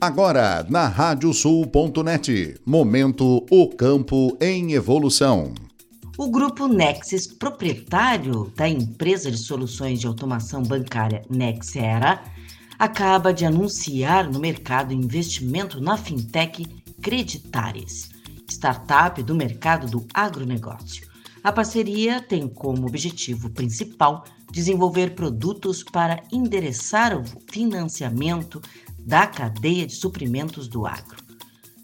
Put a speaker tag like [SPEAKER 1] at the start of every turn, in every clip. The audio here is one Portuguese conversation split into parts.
[SPEAKER 1] Agora, na radiosul.net, momento O Campo em Evolução.
[SPEAKER 2] O grupo Nexus, proprietário da empresa de soluções de automação bancária Nexera, acaba de anunciar no mercado investimento na fintech Creditares, startup do mercado do agronegócio. A parceria tem como objetivo principal desenvolver produtos para endereçar o financiamento da cadeia de suprimentos do agro.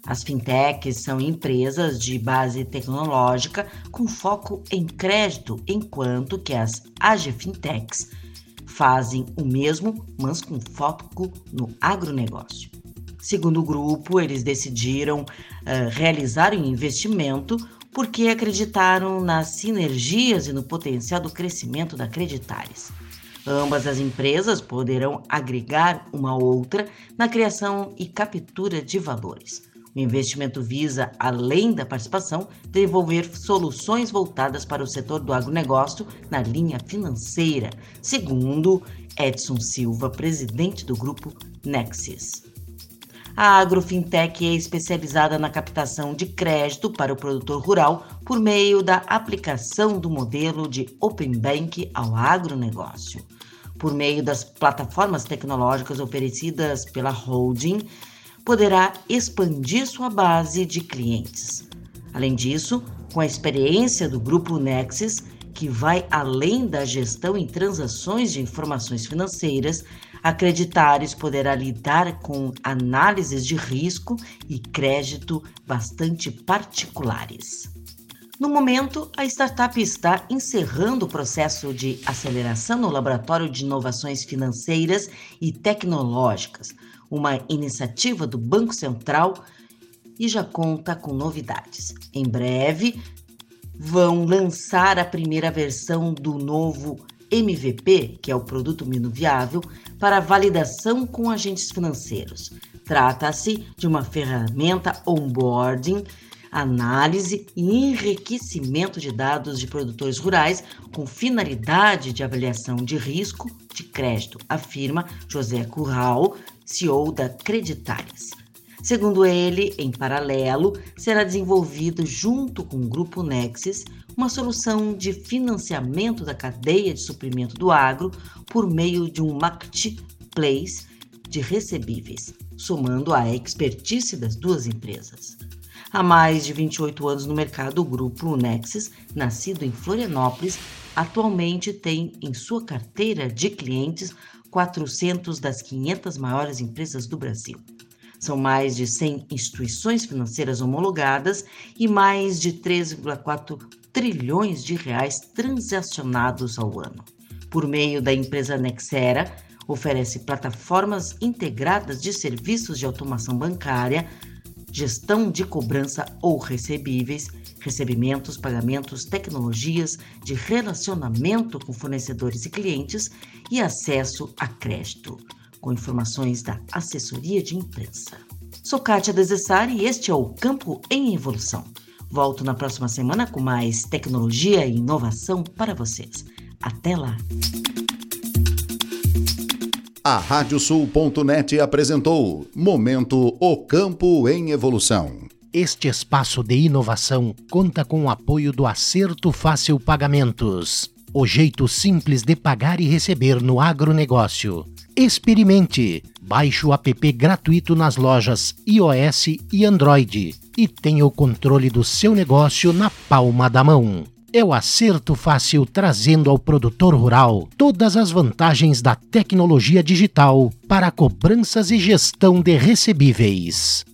[SPEAKER 2] As fintechs são empresas de base tecnológica com foco em crédito, enquanto que as AgFintechs fazem o mesmo, mas com foco no agronegócio. Segundo o grupo, eles decidiram uh, realizar um investimento porque acreditaram nas sinergias e no potencial do crescimento da Creditares. Ambas as empresas poderão agregar uma outra na criação e captura de valores. O investimento visa, além da participação, desenvolver soluções voltadas para o setor do agronegócio na linha financeira, segundo Edson Silva, presidente do grupo Nexus. A Agrofintech é especializada na captação de crédito para o produtor rural por meio da aplicação do modelo de Open Bank ao agronegócio. Por meio das plataformas tecnológicas oferecidas pela holding, poderá expandir sua base de clientes. Além disso, com a experiência do grupo Nexus, que vai além da gestão em transações de informações financeiras, a Creditares poderá lidar com análises de risco e crédito bastante particulares. No momento, a startup está encerrando o processo de aceleração no Laboratório de Inovações Financeiras e Tecnológicas, uma iniciativa do Banco Central e já conta com novidades. Em breve, vão lançar a primeira versão do novo MVP, que é o produto mínimo viável, para validação com agentes financeiros. Trata-se de uma ferramenta onboarding, análise e enriquecimento de dados de produtores rurais com finalidade de avaliação de risco de crédito, afirma José Curral, CEO da Creditares. Segundo ele, em paralelo, será desenvolvido junto com o Grupo Nexus uma solução de financiamento da cadeia de suprimento do agro por meio de um marketplace de recebíveis, somando a expertise das duas empresas. Há mais de 28 anos no mercado, o grupo Nexus, nascido em Florianópolis, atualmente tem em sua carteira de clientes 400 das 500 maiores empresas do Brasil. São mais de 100 instituições financeiras homologadas e mais de 3,4 trilhões de reais transacionados ao ano. Por meio da empresa Nexera, oferece plataformas integradas de serviços de automação bancária, gestão de cobrança ou recebíveis, recebimentos, pagamentos, tecnologias de relacionamento com fornecedores e clientes e acesso a crédito, com informações da assessoria de imprensa. Sou Kátia Desessari e este é o Campo em Evolução. Volto na próxima semana com mais tecnologia e inovação para vocês. Até lá!
[SPEAKER 1] A Radiosul.net apresentou Momento O Campo em Evolução.
[SPEAKER 3] Este espaço de inovação conta com o apoio do Acerto Fácil Pagamentos. O jeito simples de pagar e receber no agronegócio. Experimente! Baixe o app gratuito nas lojas iOS e Android e tenha o controle do seu negócio na palma da mão. É o acerto fácil trazendo ao produtor rural todas as vantagens da tecnologia digital para cobranças e gestão de recebíveis.